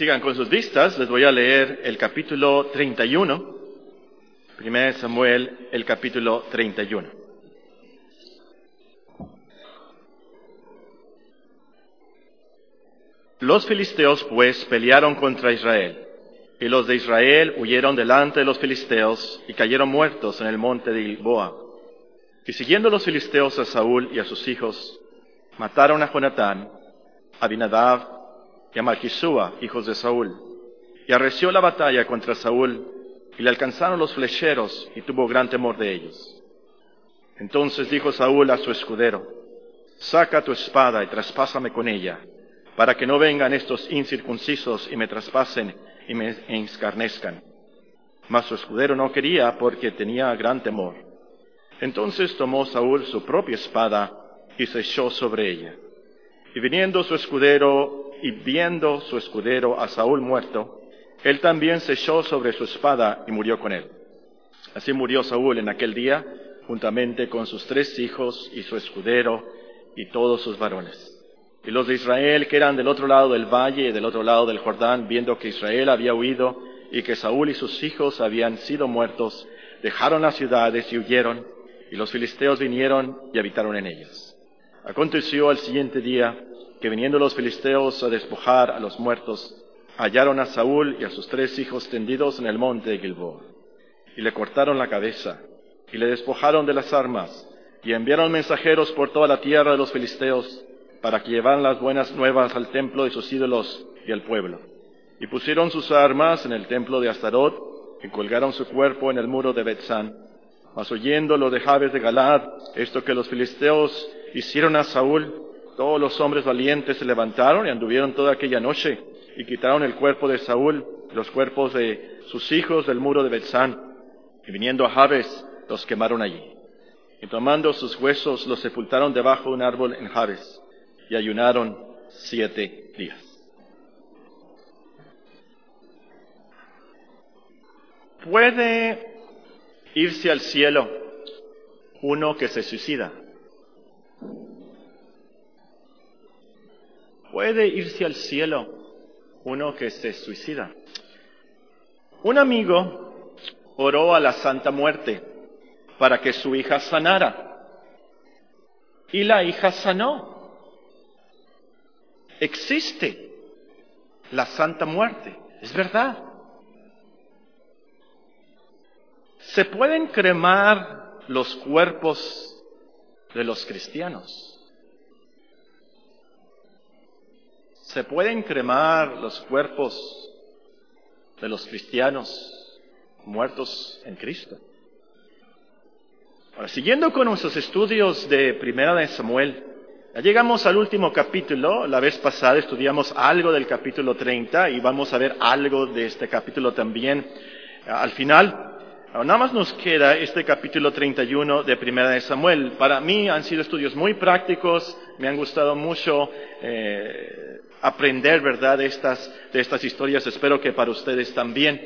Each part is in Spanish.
sigan con sus vistas, les voy a leer el capítulo 31, 1 Samuel, el capítulo 31. Los filisteos pues pelearon contra Israel, y los de Israel huyeron delante de los filisteos y cayeron muertos en el monte de Gilboa. Y siguiendo los filisteos a Saúl y a sus hijos, mataron a Jonatán, a Abinadab y a hijos de Saúl. Y arreció la batalla contra Saúl, y le alcanzaron los flecheros, y tuvo gran temor de ellos. Entonces dijo Saúl a su escudero, Saca tu espada y traspásame con ella para que no vengan estos incircuncisos y me traspasen y me escarnezcan. Mas su escudero no quería porque tenía gran temor. Entonces tomó Saúl su propia espada y se echó sobre ella. Y viniendo su escudero y viendo su escudero a Saúl muerto, él también se echó sobre su espada y murió con él. Así murió Saúl en aquel día, juntamente con sus tres hijos y su escudero y todos sus varones. Y los de Israel que eran del otro lado del valle y del otro lado del Jordán, viendo que Israel había huido y que Saúl y sus hijos habían sido muertos, dejaron las ciudades y huyeron, y los filisteos vinieron y habitaron en ellas. Aconteció al siguiente día que viniendo los filisteos a despojar a los muertos, hallaron a Saúl y a sus tres hijos tendidos en el monte de Gilboa, y le cortaron la cabeza, y le despojaron de las armas, y enviaron mensajeros por toda la tierra de los filisteos, para que llevaran las buenas nuevas al templo de sus ídolos y al pueblo. Y pusieron sus armas en el templo de Astarot y colgaron su cuerpo en el muro de Betzán. Mas oyendo lo de Jabes de Galad, esto que los filisteos hicieron a Saúl, todos los hombres valientes se levantaron y anduvieron toda aquella noche y quitaron el cuerpo de Saúl, los cuerpos de sus hijos del muro de Betzán. Y viniendo a Jabes, los quemaron allí. Y tomando sus huesos, los sepultaron debajo de un árbol en Jabes y ayunaron siete días. ¿Puede irse al cielo uno que se suicida? ¿Puede irse al cielo uno que se suicida? Un amigo oró a la Santa Muerte para que su hija sanara. Y la hija sanó existe la Santa Muerte, es verdad. Se pueden cremar los cuerpos de los cristianos. Se pueden cremar los cuerpos de los cristianos muertos en Cristo. Ahora, siguiendo con nuestros estudios de Primera de Samuel, ya llegamos al último capítulo. La vez pasada estudiamos algo del capítulo 30 y vamos a ver algo de este capítulo también al final. Nada más nos queda este capítulo 31 de Primera de Samuel. Para mí han sido estudios muy prácticos, me han gustado mucho eh, aprender, ¿verdad?, de estas, de estas historias. Espero que para ustedes también.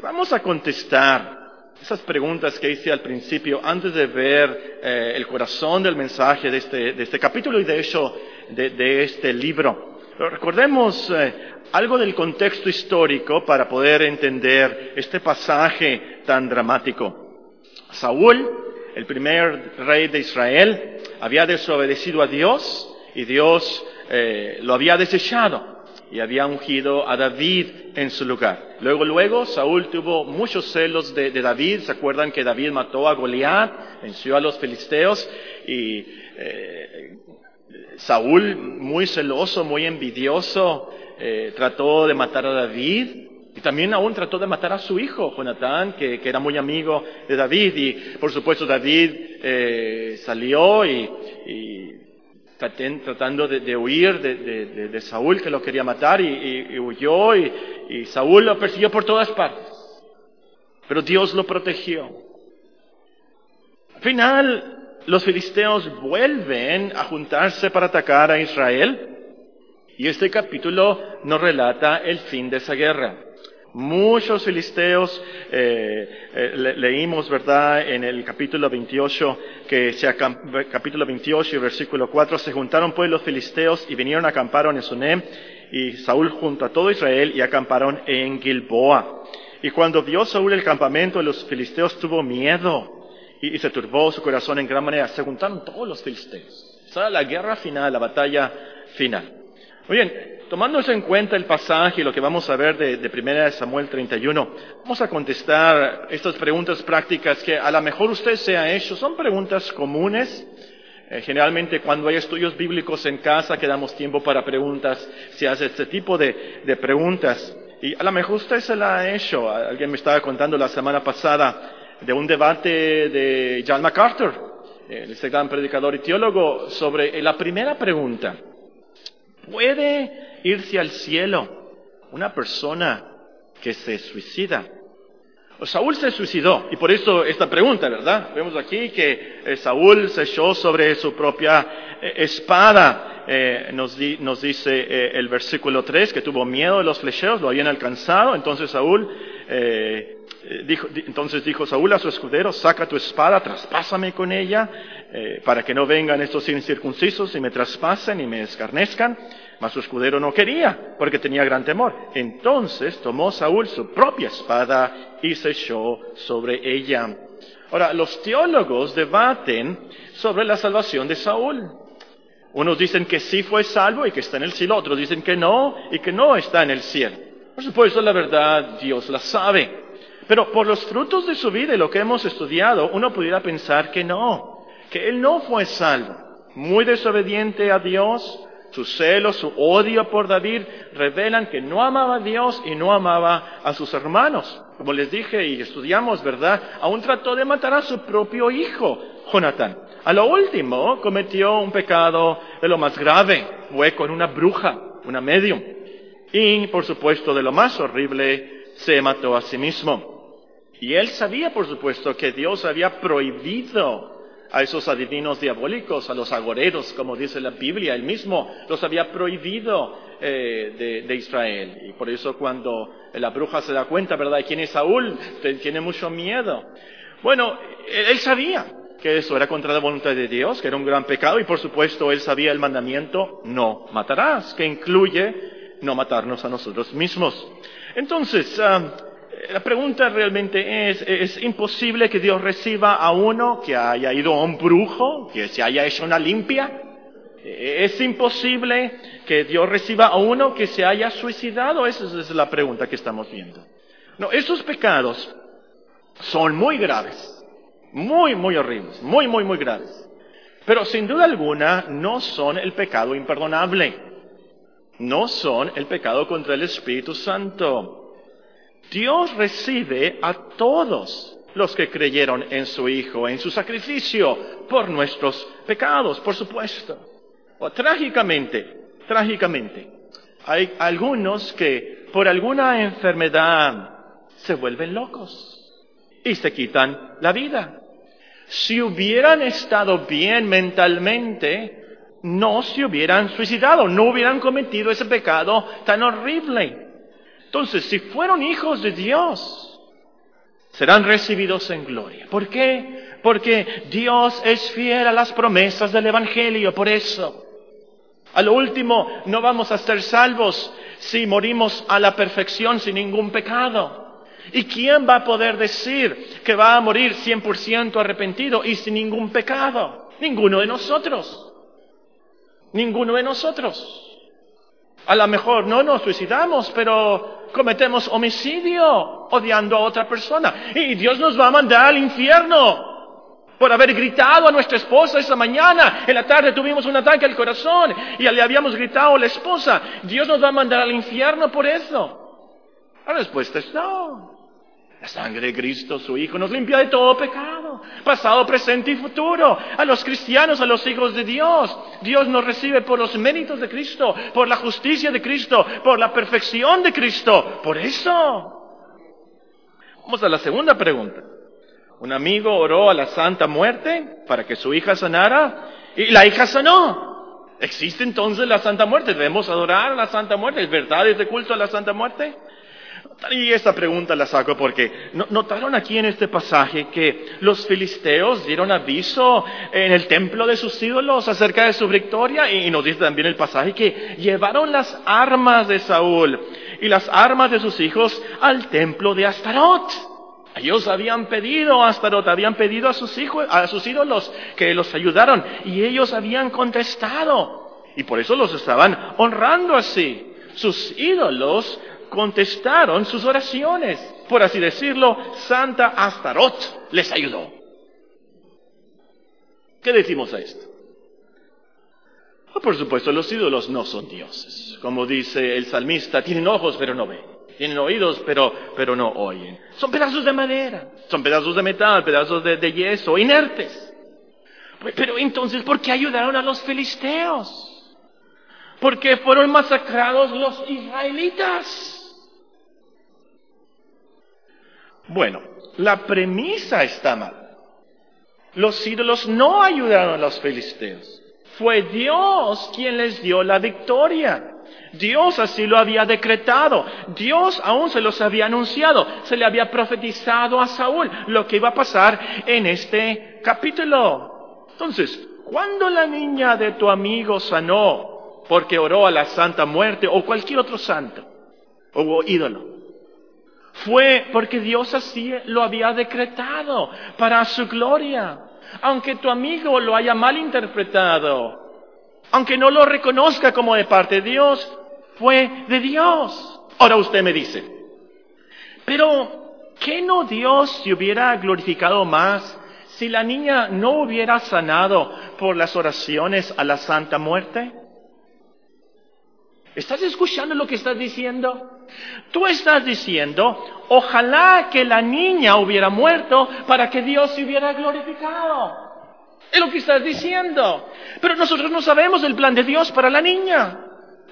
Vamos a contestar esas preguntas que hice al principio antes de ver eh, el corazón del mensaje de este, de este, capítulo y de hecho de, este libro. Pero recordemos eh, algo del contexto histórico para poder entender este pasaje tan dramático. Saúl, el primer rey de Israel, había desobedecido a Dios y Dios eh, lo había desechado y había ungido a David en su lugar. Luego, luego, Saúl tuvo muchos celos de, David. ¿Se acuerdan que David mató a Goliat, venció a los filisteos? Y eh, Saúl, muy celoso, muy envidioso, eh, trató de matar a David. Y también aún trató de matar a su hijo, Jonatán, que, era muy amigo de David. Y por supuesto David eh, salió y tratando de, huir de, Saúl que lo quería matar y, huyó y, Saúl lo persiguió por todas partes. Pero Dios lo protegió. Al final, los filisteos vuelven a juntarse para atacar a Israel y este capítulo nos relata el fin de esa guerra. Muchos filisteos, eh, eh, leímos, ¿verdad?, en el capítulo 28, que se capítulo 28 y versículo 4, se juntaron pues los filisteos y vinieron a acampar en Sunem, y Saúl junto a todo Israel y acamparon en Gilboa. Y cuando vio Saúl el campamento de los filisteos tuvo miedo y, se turbó su corazón en gran manera. Se juntaron todos los filisteos. Esa la guerra final, la batalla final. Muy bien, tomando eso en cuenta el pasaje y lo que vamos a ver de, de 1 Samuel 31, vamos a contestar estas preguntas prácticas que a lo mejor usted se ha hecho. Son preguntas comunes. Eh, generalmente cuando hay estudios bíblicos en casa que damos tiempo para preguntas, se hace este tipo de, de preguntas. Y a lo mejor usted se la ha hecho. Alguien me estaba contando la semana pasada de un debate de John MacArthur, ese gran predicador y teólogo, sobre la primera pregunta. ¿Puede irse al cielo una persona que se suicida? Saúl se suicidó, y por eso esta pregunta, ¿verdad? Vemos aquí que eh, Saúl se echó sobre su propia eh, espada. Eh, nos, nos, dice el versículo 3 que tuvo miedo de los flecheos, lo habían alcanzado. Entonces Saúl dijo, entonces dijo Saúl a su escudero, saca tu espada, traspásame con ella, para que no vengan estos incircuncisos y me traspasen y me escarnezcan. Mas su escudero no quería, porque tenía gran temor. Entonces tomó Saúl su propia espada y se echó sobre ella. Ahora, los teólogos debaten sobre la salvación de Saúl. Unos dicen que sí fue salvo y que está en el cielo, otros dicen que no y que no está en el cielo. Por supuesto, la verdad Dios la sabe. Pero por los frutos de su vida y lo que hemos estudiado, uno pudiera pensar que no, que él no fue salvo. Muy desobediente a Dios, su celo, su odio por David revelan que no amaba a Dios y no amaba a sus hermanos. Como les dije y estudiamos, ¿verdad? Aún trató de matar a su propio hijo, Jonatán. A lo último cometió un pecado de lo más grave, fue con una bruja, una medium. Y, por supuesto, de lo más horrible, se mató a sí mismo. Y él sabía, por supuesto, que Dios había prohibido a esos adivinos diabólicos, a los agoreros, como dice la Biblia, él mismo los había prohibido eh, de, Israel. Y por eso cuando la bruja se da cuenta, ¿verdad?, quién es Saúl, tiene mucho miedo. Bueno, él sabía que eso era contra la voluntad de Dios, que era un gran pecado, y por supuesto él sabía el mandamiento, no matarás, que incluye no matarnos a nosotros mismos. Entonces, ah, la pregunta realmente es, ¿es imposible que Dios reciba a uno que haya ido a un brujo, que se haya hecho una limpia? ¿Es imposible que Dios reciba a uno que se haya suicidado? Esa es la pregunta que estamos viendo. No, esos pecados son muy graves, muy, muy horribles, muy, muy, muy graves. Pero sin duda alguna no son el pecado imperdonable. No son el pecado contra el Espíritu Santo. Dios recibe a todos los que creyeron en su Hijo, en su sacrificio por nuestros pecados, por supuesto. O trágicamente, trágicamente, hay algunos que por alguna enfermedad se vuelven locos y se quitan la vida. Si hubieran estado bien mentalmente, no se hubieran suicidado, no hubieran cometido ese pecado tan horrible. Entonces, si fueron hijos de Dios, serán recibidos en gloria. ¿Por qué? Porque Dios es fiel a las promesas del Evangelio, por eso. A lo último, no vamos a ser salvos si morimos a la perfección sin ningún pecado. ¿Y quién va a poder decir que va a morir 100% arrepentido y sin ningún pecado? Ninguno de nosotros. Ninguno de nosotros. A lo mejor no nos suicidamos, pero cometemos homicidio odiando a otra persona. Y Dios nos va a mandar al infierno por haber gritado a nuestra esposa esa mañana. En la tarde tuvimos un ataque al corazón y le habíamos gritado a la esposa. Dios nos va a mandar al infierno por eso. La respuesta es no. La sangre de Cristo, su Hijo, nos limpia de todo pecado, pasado, presente y futuro. A los cristianos, a los hijos de Dios, Dios nos recibe por los méritos de Cristo, por la justicia de Cristo, por la perfección de Cristo. Por eso. Vamos a la segunda pregunta. Un amigo oró a la Santa Muerte para que su hija sanara y la hija sanó. ¿Existe entonces la Santa Muerte? ¿Debemos adorar a la Santa Muerte? ¿Es verdad este culto a la Santa Muerte? Y esta pregunta la saco porque notaron aquí en este pasaje que los filisteos dieron aviso en el templo de sus ídolos acerca de su victoria y nos dice también el pasaje que llevaron las armas de Saúl y las armas de sus hijos al templo de Astarot. Ellos habían pedido a Astarot, habían pedido a sus hijos, a sus ídolos que los ayudaron y ellos habían contestado y por eso los estaban honrando así. Sus ídolos contestaron sus oraciones. Por así decirlo, Santa Astarot les ayudó. ¿Qué decimos a esto? Ah, por supuesto, los ídolos no son dioses. Como dice el salmista, tienen ojos pero no ven. Tienen oídos pero, pero no oyen. Son pedazos de madera, son pedazos de metal, pedazos de, de yeso, inertes. Pero entonces, ¿por qué ayudaron a los filisteos? ¿Por qué fueron masacrados los israelitas? Bueno, la premisa está mal. Los ídolos no ayudaron a los filisteos. Fue Dios quien les dio la victoria. Dios así lo había decretado. Dios aún se los había anunciado. Se le había profetizado a Saúl lo que iba a pasar en este capítulo. Entonces, cuando la niña de tu amigo sanó porque oró a la Santa Muerte o cualquier otro santo o ídolo, fue porque Dios así lo había decretado para su gloria. Aunque tu amigo lo haya malinterpretado, aunque no lo reconozca como de parte de Dios, fue de Dios. Ahora usted me dice, pero ¿qué no Dios se hubiera glorificado más si la niña no hubiera sanado por las oraciones a la Santa Muerte? ¿Estás escuchando lo que estás diciendo? Tú estás diciendo, ojalá que la niña hubiera muerto para que Dios se hubiera glorificado. Es lo que estás diciendo. Pero nosotros no sabemos el plan de Dios para la niña.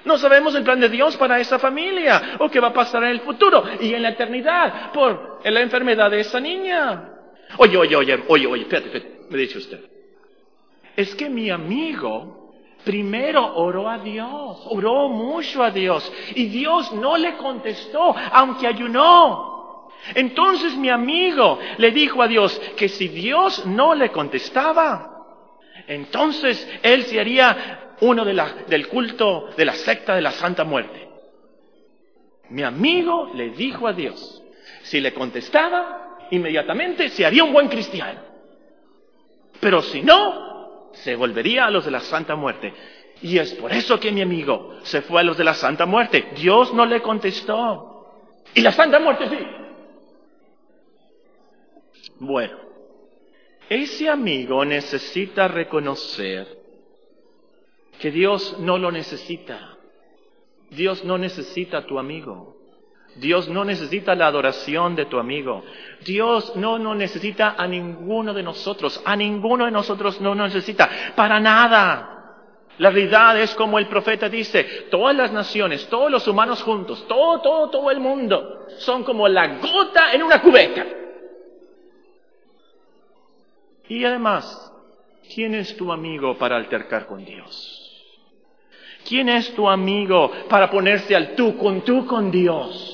No sabemos el plan de Dios para esa familia o qué va a pasar en el futuro y en la eternidad por la enfermedad de esa niña. Oye, oye, oye, oye, oye, espérate, espérate, me dice usted. Es que mi amigo Primero oró a Dios, oró mucho a Dios y Dios no le contestó, aunque ayunó. Entonces mi amigo le dijo a Dios que si Dios no le contestaba, entonces él se haría uno del culto de la secta de la Santa Muerte. Mi amigo le dijo a Dios, si le contestaba, inmediatamente se haría un buen cristiano. Pero si no, se volvería a los de la Santa Muerte. Y es por eso que mi amigo se fue a los de la Santa Muerte. Dios no le contestó. Y la Santa Muerte sí. Bueno, ese amigo necesita reconocer que Dios no lo necesita. Dios no necesita a tu amigo. Dios no necesita la adoración de tu amigo. Dios no, no necesita a ninguno de nosotros. A ninguno de nosotros no necesita. Para nada. La realidad es como el profeta dice, todas las naciones, todos los humanos juntos, todo, todo, todo el mundo, son como la gota en una cubeta. Y además, ¿quién es tu amigo para altercar con Dios? ¿Quién es tu amigo para ponerse al tú con tú con Dios?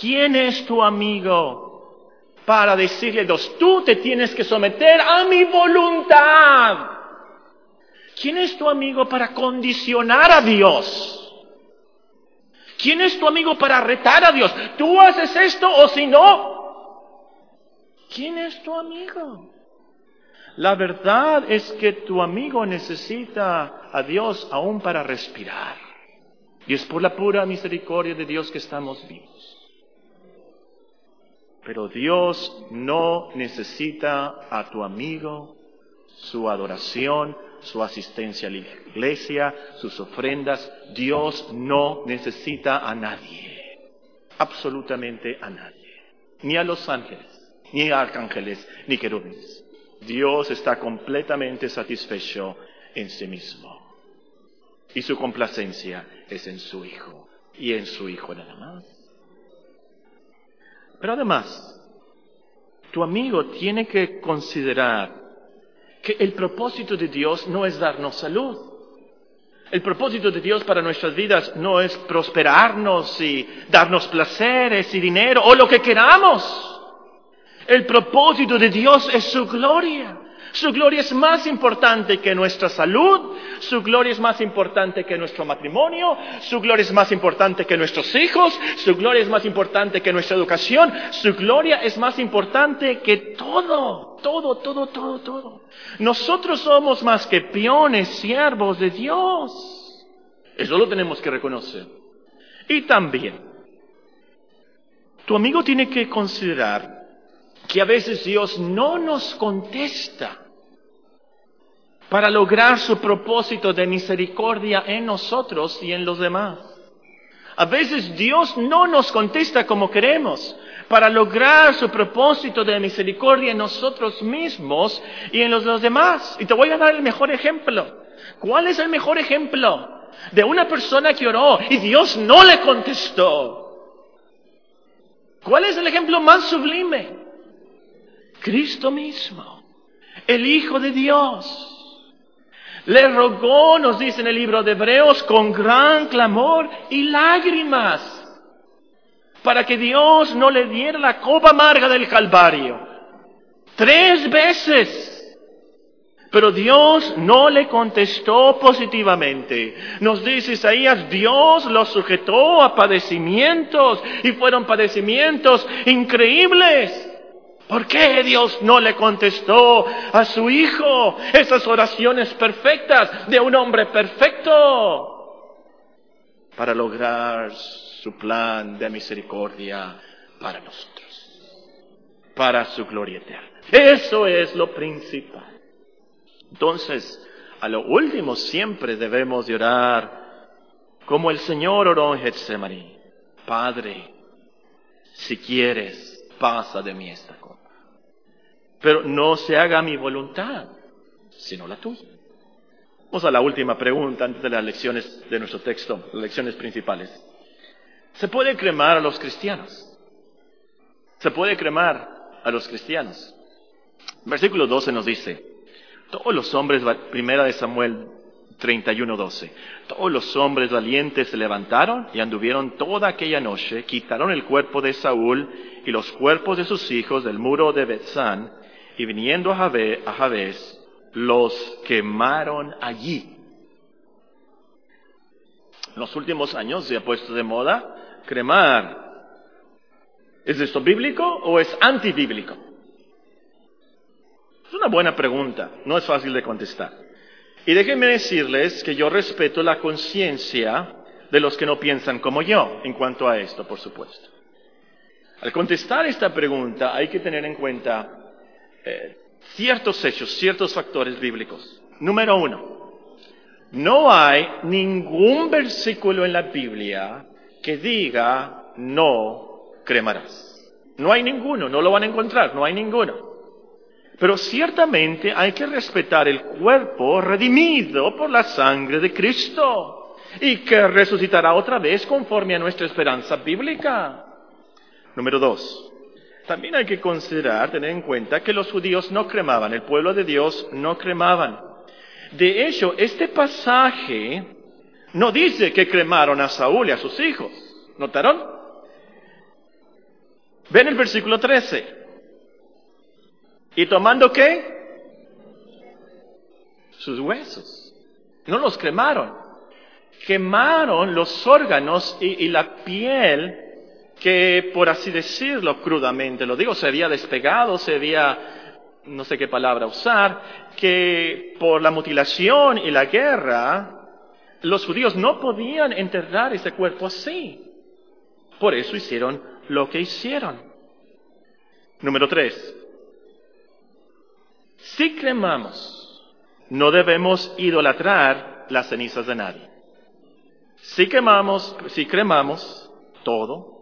¿Quién es tu amigo para decirle, Dios, tú te tienes que someter a mi voluntad? ¿Quién es tu amigo para condicionar a Dios? ¿Quién es tu amigo para retar a Dios? ¿Tú haces esto o si no? ¿Quién es tu amigo? La verdad es que tu amigo necesita a Dios aún para respirar. Y es por la pura misericordia de Dios que estamos vivos. Pero Dios no necesita a tu amigo, su adoración, su asistencia a la iglesia, sus ofrendas. Dios no necesita a nadie, absolutamente a nadie, ni a los ángeles, ni a arcángeles, ni querubines. Dios está completamente satisfecho en sí mismo. Y su complacencia es en su Hijo, y en su Hijo nada más. Pero además, tu amigo tiene que considerar que el propósito de Dios no es darnos salud. El propósito de Dios para nuestras vidas no es prosperarnos y darnos placeres y dinero o lo que queramos. El propósito de Dios es su gloria. Su gloria es más importante que nuestra salud, su gloria es más importante que nuestro matrimonio, su gloria es más importante que nuestros hijos, su gloria es más importante que nuestra educación, su gloria es más importante que todo, todo, todo, todo, todo. Nosotros somos más que peones, siervos de Dios. Eso lo tenemos que reconocer. Y también, tu amigo tiene que considerar que a veces Dios no nos contesta para lograr su propósito de misericordia en nosotros y en los demás. A veces Dios no nos contesta como queremos para lograr su propósito de misericordia en nosotros mismos y en los, los demás. Y te voy a dar el mejor ejemplo. ¿Cuál es el mejor ejemplo? De una persona que oró y Dios no le contestó. ¿Cuál es el ejemplo más sublime? Cristo mismo, el Hijo de Dios. Le rogó, nos dice en el libro de Hebreos, con gran clamor y lágrimas, para que Dios no le diera la copa amarga del Calvario. Tres veces. Pero Dios no le contestó positivamente. Nos dice Isaías, Dios lo sujetó a padecimientos y fueron padecimientos increíbles. ¿Por qué Dios no le contestó a su hijo esas oraciones perfectas de un hombre perfecto para lograr su plan de misericordia para nosotros, para su gloria eterna? Eso es lo principal. Entonces, a lo último siempre debemos de orar como el Señor oró en Getsemaní. Padre, si quieres, pasa de mí esta cosa. Pero no se haga mi voluntad, sino la tuya. Vamos a la última pregunta antes de las lecciones de nuestro texto, las lecciones principales. ¿Se puede cremar a los cristianos? ¿Se puede cremar a los cristianos? Versículo 12 nos dice, todos los hombres, primera de Samuel 31:12, todos los hombres valientes se levantaron y anduvieron toda aquella noche, quitaron el cuerpo de Saúl y los cuerpos de sus hijos del muro de Betzán y viniendo a Javés, los quemaron allí. En los últimos años se ha puesto de moda cremar. ¿Es esto bíblico o es antibíblico? Es una buena pregunta, no es fácil de contestar. Y déjenme decirles que yo respeto la conciencia de los que no piensan como yo en cuanto a esto, por supuesto. Al contestar esta pregunta hay que tener en cuenta eh, ciertos hechos, ciertos factores bíblicos. Número uno, no hay ningún versículo en la Biblia que diga no cremarás. No hay ninguno, no lo van a encontrar, no hay ninguno. Pero ciertamente hay que respetar el cuerpo redimido por la sangre de Cristo y que resucitará otra vez conforme a nuestra esperanza bíblica. Número dos, también hay que considerar, tener en cuenta que los judíos no cremaban, el pueblo de Dios no cremaban. De hecho, este pasaje no dice que cremaron a Saúl y a sus hijos. ¿Notaron? Ven el versículo 13. ¿Y tomando qué? Sus huesos. No los cremaron. Quemaron los órganos y, y la piel que, por así decirlo crudamente, lo digo, se había despegado, se había, no sé qué palabra usar, que por la mutilación y la guerra, los judíos no podían enterrar ese cuerpo así. Por eso hicieron lo que hicieron. Número tres. Si cremamos, no debemos idolatrar las cenizas de nadie. Si quemamos, si cremamos todo,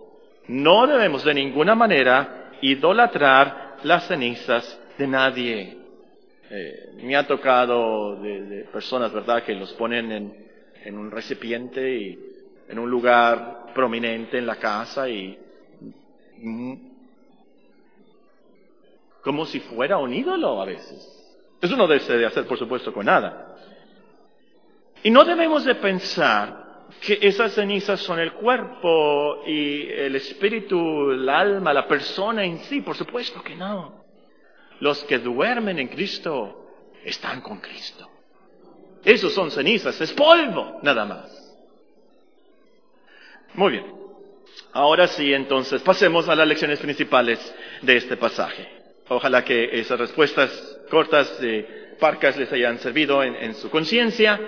no debemos de ninguna manera idolatrar las cenizas de nadie. Eh, me ha tocado de, personas, ¿verdad?, que los ponen en, un recipiente y en un lugar prominente en la casa y mm, como si fuera un ídolo a veces. Eso no debe de hacer, por supuesto, con nada. Y no debemos de pensar que esas cenizas son el cuerpo y el espíritu, el alma, la persona en sí. Por supuesto que no. Los que duermen en Cristo están con Cristo. Esos son cenizas, es polvo, nada más. Muy bien. Ahora sí, entonces, pasemos a las lecciones principales de este pasaje. Ojalá que esas respuestas cortas de Parcas les hayan servido en, su conciencia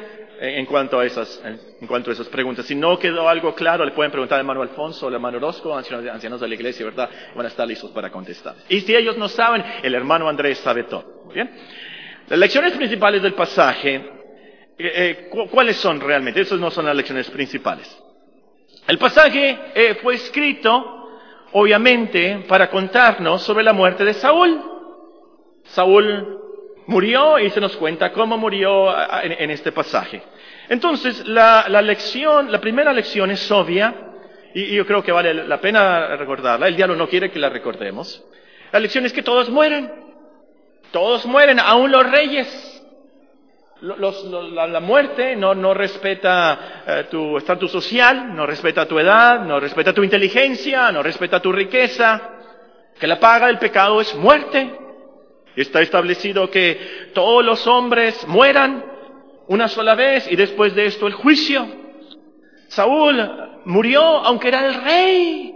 en, cuanto a esas, en, cuanto a esas preguntas. Si no quedó algo claro, le pueden preguntar al hermano Alfonso o al hermano Orozco, ancianos, de la iglesia, ¿verdad? Van a estar listos para contestar. Y si ellos no saben, el hermano Andrés sabe todo. ¿Bien? Las lecciones principales del pasaje, eh, eh, ¿cuáles son realmente? Esas no son las lecciones principales. El pasaje eh, fue escrito, obviamente, para contarnos sobre la muerte de Saúl. Saúl murió y se nos cuenta cómo murió en, este pasaje. Entonces, la, lección, la primera lección es obvia, y, yo creo que vale la pena recordarla. El diablo no quiere que la recordemos. La lección es que todos mueren. Todos mueren, aún los reyes. la, muerte no, respeta eh, tu estatus social, no respeta tu edad, no respeta tu inteligencia, no respeta tu riqueza. Que la paga del pecado es muerte. Está establecido que todos los hombres mueran una sola vez y después de esto el juicio. Saúl murió aunque era el rey,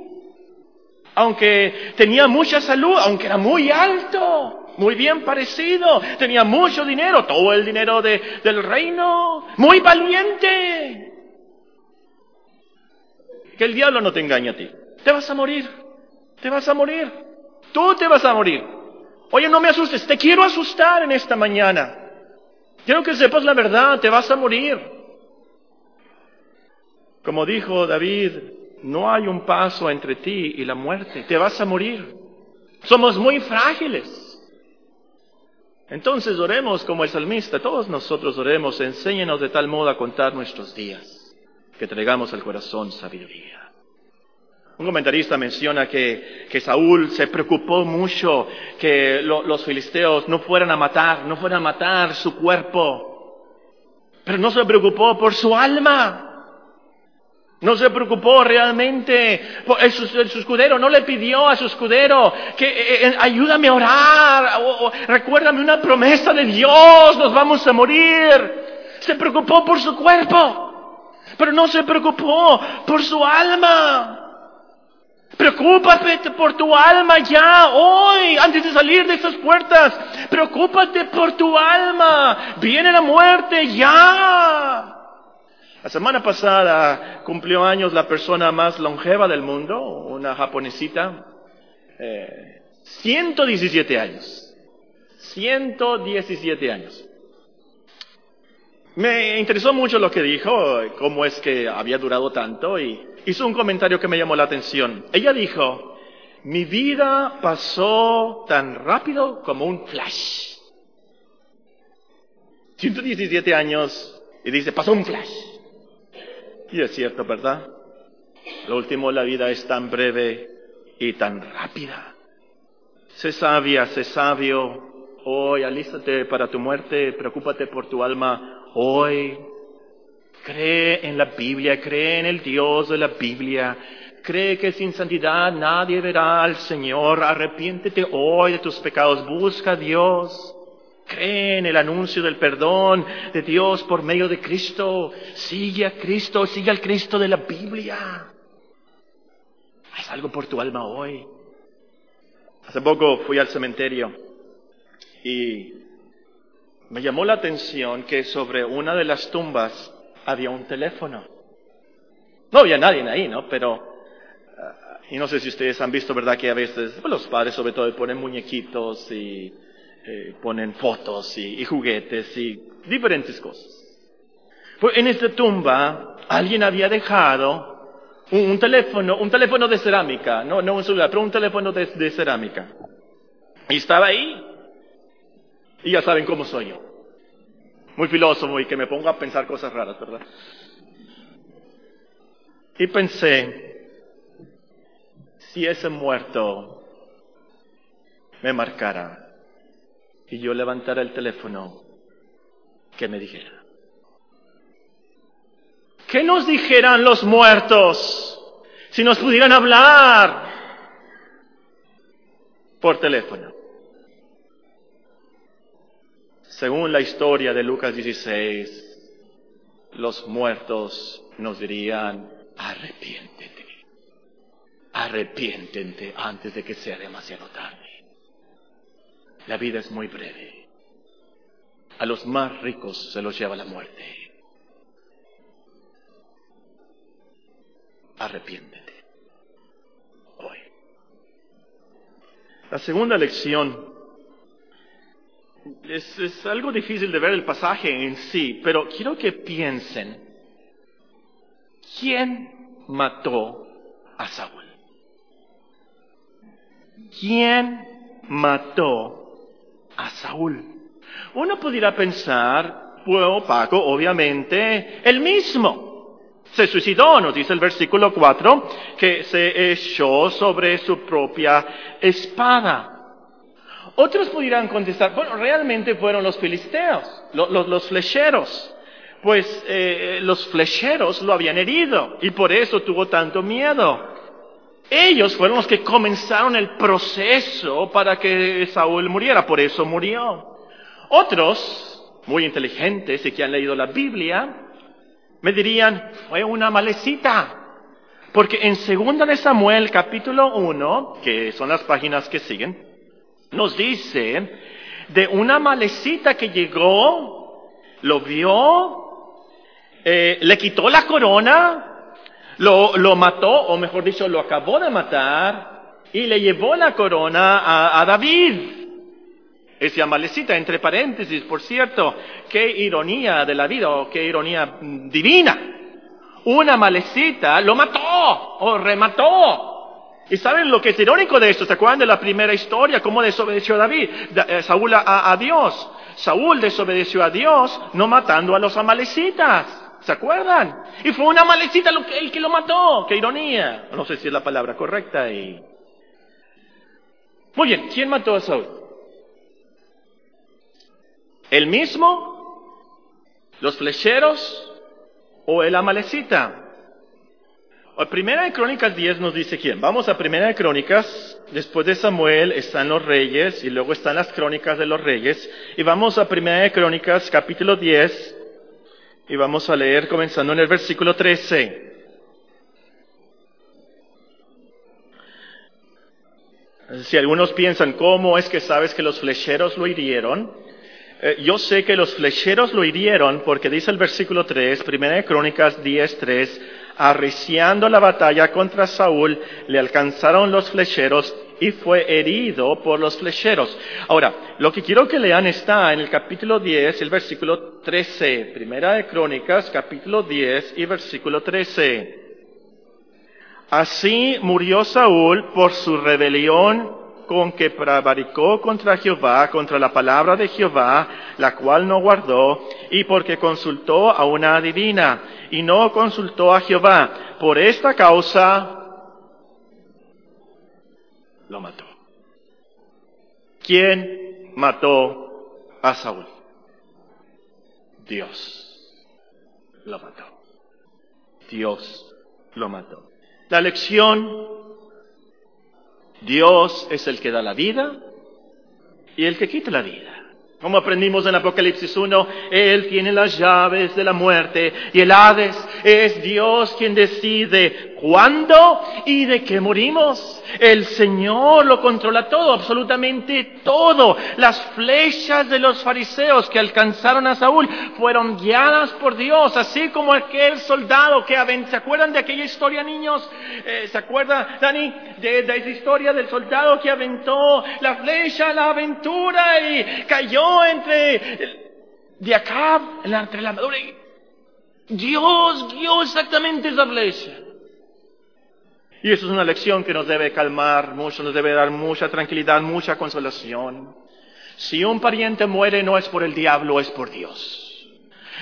aunque tenía mucha salud, aunque era muy alto muy bien parecido, tenía mucho dinero, todo el dinero del reino, muy valiente. Que el diablo no te engañe a ti. Te vas a morir, te vas a morir, tú te vas a morir. Oye, no me asustes, te quiero asustar en esta mañana. Quiero que sepas la verdad, te vas a morir. Como dijo David, no hay un paso entre ti y la muerte, te vas a morir. Somos muy frágiles. Entonces oremos como el salmista, todos nosotros oremos, enséñenos de tal modo a contar nuestros días, que traigamos al corazón sabiduría. Un comentarista menciona que, Saúl se preocupó mucho que los filisteos no fueran a matar, no fueran a matar su cuerpo, pero no se preocupó por su alma. No se preocupó realmente. Su, escudero no le pidió a su escudero que eh, eh, ayúdame a orar, recuérdame una promesa de Dios, nos vamos a morir. Se preocupó por su cuerpo, pero no se preocupó por su alma. Preocúpate por tu alma ya, hoy, antes de salir de esas puertas. Preocúpate por tu alma. Viene la muerte ya. La semana pasada cumplió años la persona más longeva del mundo, una japonesita, 117 eh, años. 117 años. Me interesó mucho lo que dijo, cómo es que había durado tanto y hizo un comentario que me llamó la atención. Ella dijo, mi vida pasó tan rápido como un flash. 117 años y dice, pasó un flash. Y es cierto, ¿verdad? Lo último, la vida es tan breve y tan rápida. Sé sabia, sé sabio. Hoy, alístate para tu muerte, preocúpate por tu alma. Hoy, cree en la Biblia, cree en el Dios de la Biblia. Cree que sin santidad nadie verá al Señor. Arrepiéntete hoy de tus pecados. Busca a Dios. Cree en el anuncio del perdón de Dios por medio de Cristo. Sigue a Cristo, sigue al Cristo de la Biblia. Haz algo por tu alma hoy. Hace poco fui al cementerio y me llamó la atención que sobre una de las tumbas había un teléfono. No había nadie ahí, ¿no? Pero, ah, y no sé si ustedes han visto, ¿verdad? Que a veces pues, los padres sobre todo ponen muñequitos y eh, ponen fotos y, juguetes y diferentes cosas. Pues en esta tumba alguien había dejado un, teléfono, un teléfono de cerámica, no, no un celular, pero un teléfono de, de cerámica. Y estaba ahí. Y ya saben cómo soy yo. Muy filósofo y que me pongo a pensar cosas raras, ¿verdad? Y pensé, si ese muerto me marcara, y yo levantara el teléfono, que me dijera. ¿Qué nos dijeran los muertos si nos pudieran hablar por teléfono? Según la historia de Lucas 16, los muertos nos dirían, arrepiéntete, arrepiéntete antes de que sea demasiado tarde. La vida es muy breve. A los más ricos se los lleva la muerte. Arrepiéntete. Hoy. La segunda lección es, algo difícil de ver el pasaje en sí, pero quiero que piensen, ¿quién mató a Saúl? ¿Quién mató a Saúl? Uno pudiera pensar, bueno, Paco, obviamente, el mismo. Se suicidó, nos dice el versículo 4, que se echó sobre su propia espada. Otros pudieran contestar, bueno, realmente fueron los filisteos, los, flecheros, pues eh, los flecheros lo habían herido y por eso tuvo tanto miedo. Ellos fueron los que comenzaron el proceso para que Saúl muriera, por eso murió. Otros, muy inteligentes y que han leído la Biblia, me dirían, fue una malecita. Porque en 2 de Samuel capítulo 1, que son las páginas que siguen, nos dice de una malecita que llegó, lo vio, eh, le quitó la corona, lo, lo, mató, o mejor dicho, lo acabó de matar, y le llevó la corona a, a David. Esa malecita, entre paréntesis, por cierto, qué ironía de la vida, o qué ironía divina. Una malecita lo mató, o remató, ¿Y saben lo que es irónico de esto? ¿Se acuerdan de la primera historia? ¿Cómo desobedeció David? Eh, Saúl a, Dios. Saúl desobedeció a Dios no matando a los amalecitas. ¿Se acuerdan? Y fue una amalecita el que lo mató. ¡Qué ironía! No sé si es la palabra correcta y... Muy bien, ¿quién mató a Saúl? ¿El mismo? ¿Los flecheros? ¿O el amalecita? Primera de Crónicas 10 nos dice quién. Vamos a Primera de Crónicas. Después de Samuel están los reyes y luego están las crónicas de los reyes. Y vamos a Primera de Crónicas capítulo 10 y vamos a leer comenzando en el versículo 13. Si algunos piensan, ¿cómo es que sabes que los flecheros lo hirieron? Eh, yo sé que los flecheros lo hirieron porque dice el versículo 3, Primera de Crónicas 10, 3, arreciando la batalla contra Saúl, le alcanzaron los flecheros y fue herido por los flecheros. Ahora, lo que quiero que lean está en el capítulo 10, el versículo 13, primera de Crónicas, capítulo 10 y versículo 13. Así murió Saúl por su rebelión con que prevaricó contra Jehová, contra la palabra de Jehová, la cual no guardó, y porque consultó a una adivina, y no consultó a Jehová. Por esta causa lo mató. ¿Quién mató a Saúl? Dios lo mató. Dios lo mató. La lección Dios es el que da la vida y el que quita la vida. Como aprendimos en Apocalipsis 1, Él tiene las llaves de la muerte y el Hades es Dios quien decide cuándo y de qué morimos. El Señor lo controla todo, absolutamente todo. Las flechas de los fariseos que alcanzaron a Saúl fueron guiadas por Dios, así como aquel soldado que aventó. ¿Se acuerdan de aquella historia, niños? Eh, ¿Se acuerda, Dani, de, de esa historia del soldado que aventó la flecha a la aventura y cayó entre de acá, entre la armadura? Dios guió exactamente esa flecha. Y eso es una lección que nos debe calmar mucho, nos debe dar mucha tranquilidad, mucha consolación. Si un pariente muere no es por el diablo, es por Dios.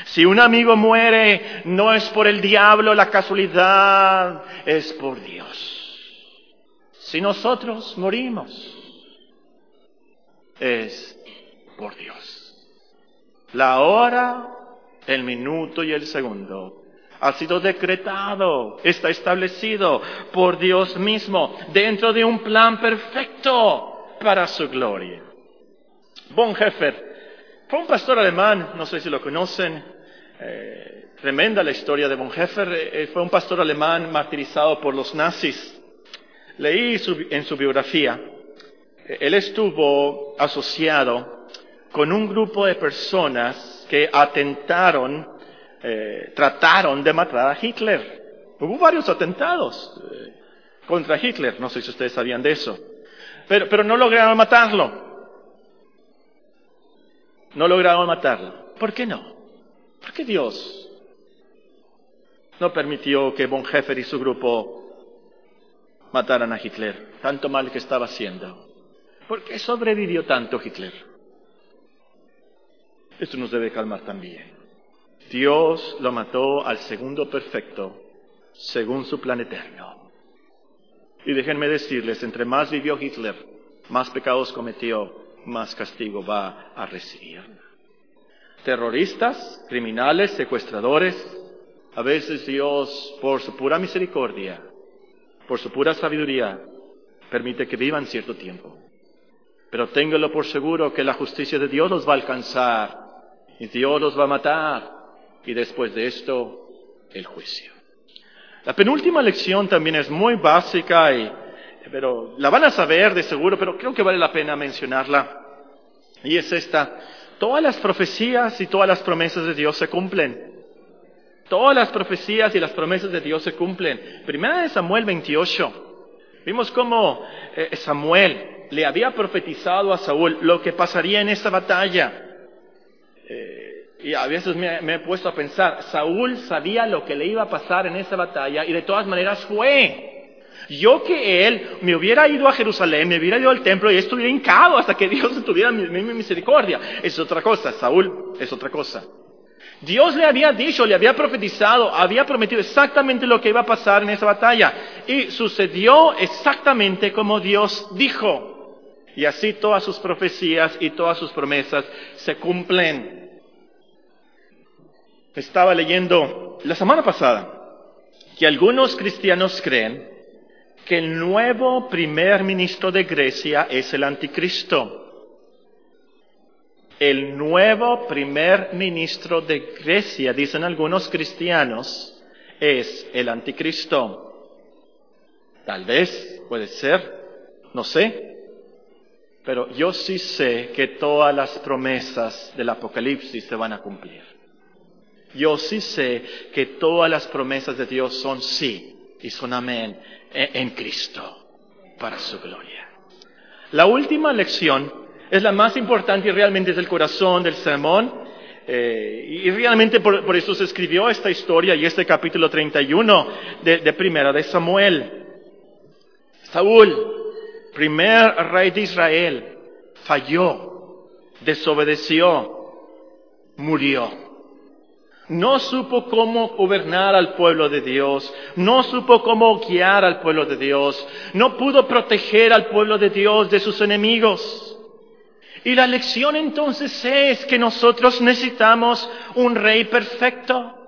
Si un amigo muere no es por el diablo, la casualidad, es por Dios. Si nosotros morimos, es por Dios. La hora, el minuto y el segundo ha sido decretado, está establecido por Dios mismo dentro de un plan perfecto para su gloria. Bonhoeffer fue un pastor alemán, no sé si lo conocen, eh, tremenda la historia de Bonhoeffer, eh, fue un pastor alemán martirizado por los nazis. Leí en su biografía, eh, él estuvo asociado con un grupo de personas que atentaron, trataron de matar a Hitler. Hubo varios atentados contra Hitler, no sé si ustedes sabían de eso, pero, pero no lograron matarlo. No lograron matarlo. ¿Por qué no? ¿Por qué Dios no permitió que Bonhoeffer y su grupo mataran a Hitler? Tanto mal que estaba haciendo. ¿Por qué sobrevivió tanto Hitler? Esto nos debe calmar también. Dios lo mató al segundo perfecto, según su plan eterno. Y déjenme decirles, entre más vivió Hitler, más pecados cometió, más castigo va a recibir. Terroristas, criminales, secuestradores, a veces Dios, por su pura misericordia, por su pura sabiduría, permite que vivan cierto tiempo. Pero téngalo por seguro que la justicia de Dios los va a alcanzar y Dios los va a matar y después de esto el juicio. La penúltima lección también es muy básica y pero la van a saber de seguro, pero creo que vale la pena mencionarla. Y es esta, todas las profecías y todas las promesas de Dios se cumplen. Todas las profecías y las promesas de Dios se cumplen. Primera de Samuel 28. Vimos cómo eh, Samuel le había profetizado a Saúl lo que pasaría en esta batalla. Eh, y a veces me, he puesto a pensar, Saúl sabía lo que le iba a pasar en esa batalla y de todas maneras fue. Yo que él me hubiera ido a Jerusalén, me hubiera ido al templo y estuviera hincado hasta que Dios tuviera mi, misericordia. Es otra cosa, Saúl es otra cosa. Dios le había dicho, le había profetizado, había prometido exactamente lo que iba a pasar en esa batalla. Y sucedió exactamente como Dios dijo. Y así todas sus profecías y todas sus promesas se cumplen. Estaba leyendo la semana pasada que algunos cristianos creen que el nuevo primer ministro de Grecia es el anticristo. El nuevo primer ministro de Grecia, dicen algunos cristianos, es el anticristo. Tal vez, puede ser, no sé. Pero yo sí sé que todas las promesas del Apocalipsis se van a cumplir. Yo sí sé que todas las promesas de Dios son sí y son amén en Cristo para su gloria. La última lección es la más importante y realmente es el corazón del sermón. Eh, y realmente por, eso se escribió esta historia y este capítulo 31 de, de Primera de Samuel. Saúl, primer rey de Israel, falló, desobedeció, murió no supo cómo gobernar al pueblo de Dios, no supo cómo guiar al pueblo de Dios, no pudo proteger al pueblo de Dios de sus enemigos. Y la lección entonces es que nosotros necesitamos un rey perfecto.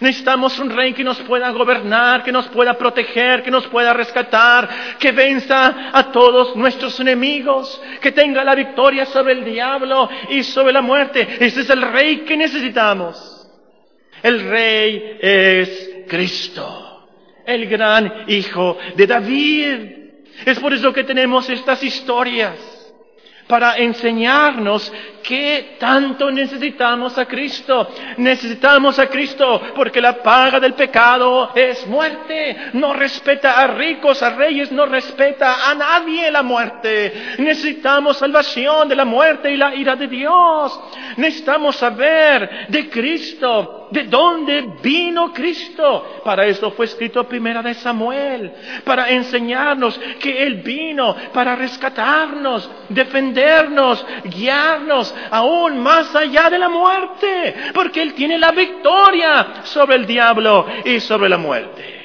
Necesitamos un rey que nos pueda gobernar, que nos pueda proteger, que nos pueda rescatar, que venza a todos nuestros enemigos, que tenga la victoria sobre el diablo y sobre la muerte. Ese es el rey que necesitamos. El rey es Cristo, el gran hijo de David. Es por eso que tenemos estas historias, para enseñarnos qué tanto necesitamos a Cristo. Necesitamos a Cristo porque la paga del pecado es muerte. No respeta a ricos, a reyes, no respeta a nadie la muerte. Necesitamos salvación de la muerte y la ira de Dios. Necesitamos saber de Cristo ¿De dónde vino Cristo? Para eso fue escrito primera de Samuel, para enseñarnos que Él vino para rescatarnos, defendernos, guiarnos aún más allá de la muerte, porque Él tiene la victoria sobre el diablo y sobre la muerte.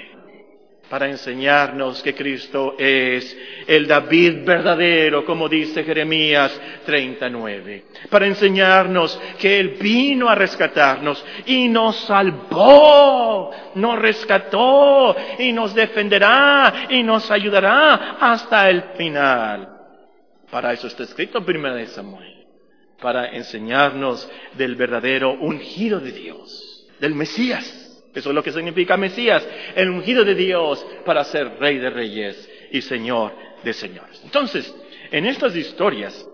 para enseñarnos que Cristo es el David verdadero, como dice Jeremías 39, para enseñarnos que Él vino a rescatarnos y nos salvó, nos rescató y nos defenderá y nos ayudará hasta el final. Para eso está escrito en 1 Samuel, para enseñarnos del verdadero ungido de Dios, del Mesías eso es lo que significa Mesías, el ungido de Dios para ser rey de reyes y señor de señores. Entonces, en estas historias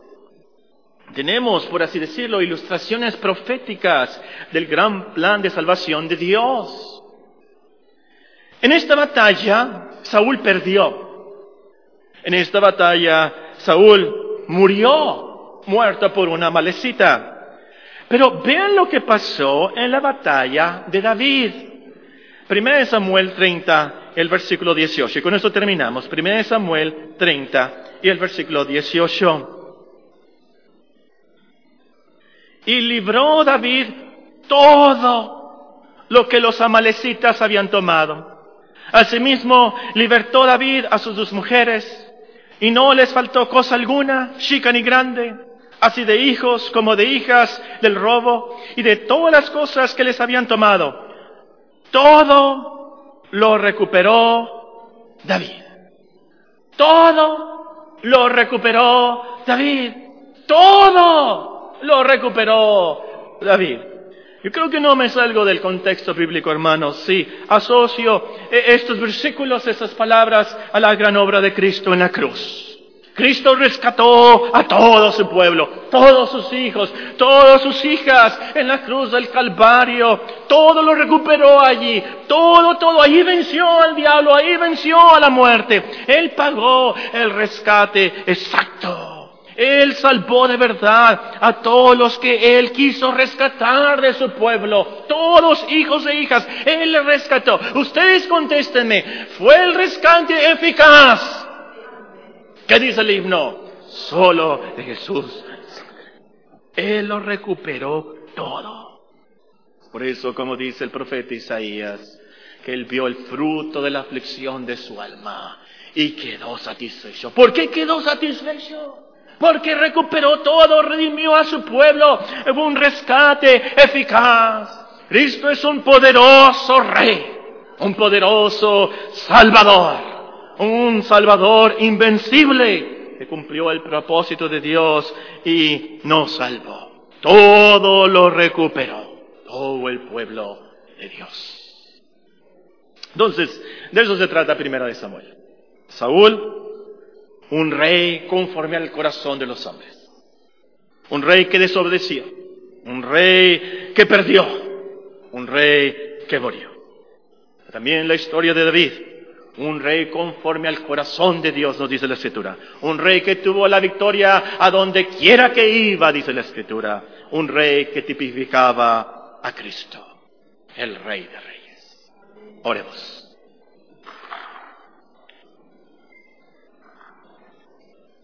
tenemos, por así decirlo, ilustraciones proféticas del gran plan de salvación de Dios. En esta batalla, Saúl perdió. En esta batalla, Saúl murió, muerto por una malecita. Pero vean lo que pasó en la batalla de David. Primera Samuel 30, el versículo 18. Y con esto terminamos. Primera Samuel 30 y el versículo 18. Y libró David todo lo que los amalecitas habían tomado. Asimismo, libertó David a sus dos mujeres, y no les faltó cosa alguna, chica ni grande, así de hijos como de hijas del robo y de todas las cosas que les habían tomado. Todo lo recuperó David. Todo lo recuperó David. Todo lo recuperó David. Yo creo que no me salgo del contexto bíblico, hermanos. Sí, asocio estos versículos, esas palabras a la gran obra de Cristo en la cruz. Cristo rescató a todo su pueblo, todos sus hijos, todas sus hijas en la cruz del Calvario. Todo lo recuperó allí. Todo, todo. Allí venció al diablo, ahí venció a la muerte. Él pagó el rescate exacto. Él salvó de verdad a todos los que Él quiso rescatar de su pueblo. Todos hijos e hijas. Él rescató. Ustedes contéstenme. ¿Fue el rescate eficaz? ¿Qué dice el himno? Solo de Jesús. Él lo recuperó todo. Por eso, como dice el profeta Isaías, que él vio el fruto de la aflicción de su alma y quedó satisfecho. ¿Por qué quedó satisfecho? Porque recuperó todo, redimió a su pueblo, hubo un rescate eficaz. Cristo es un poderoso rey, un poderoso salvador un Salvador invencible que cumplió el propósito de Dios y nos salvó. Todo lo recuperó, todo el pueblo de Dios. Entonces, de eso se trata primero de Samuel. Saúl, un rey conforme al corazón de los hombres. Un rey que desobedeció. Un rey que perdió. Un rey que murió. También la historia de David un rey conforme al corazón de Dios, nos dice la Escritura. Un rey que tuvo la victoria a donde quiera que iba, dice la Escritura. Un rey que tipificaba a Cristo, el Rey de Reyes. Oremos.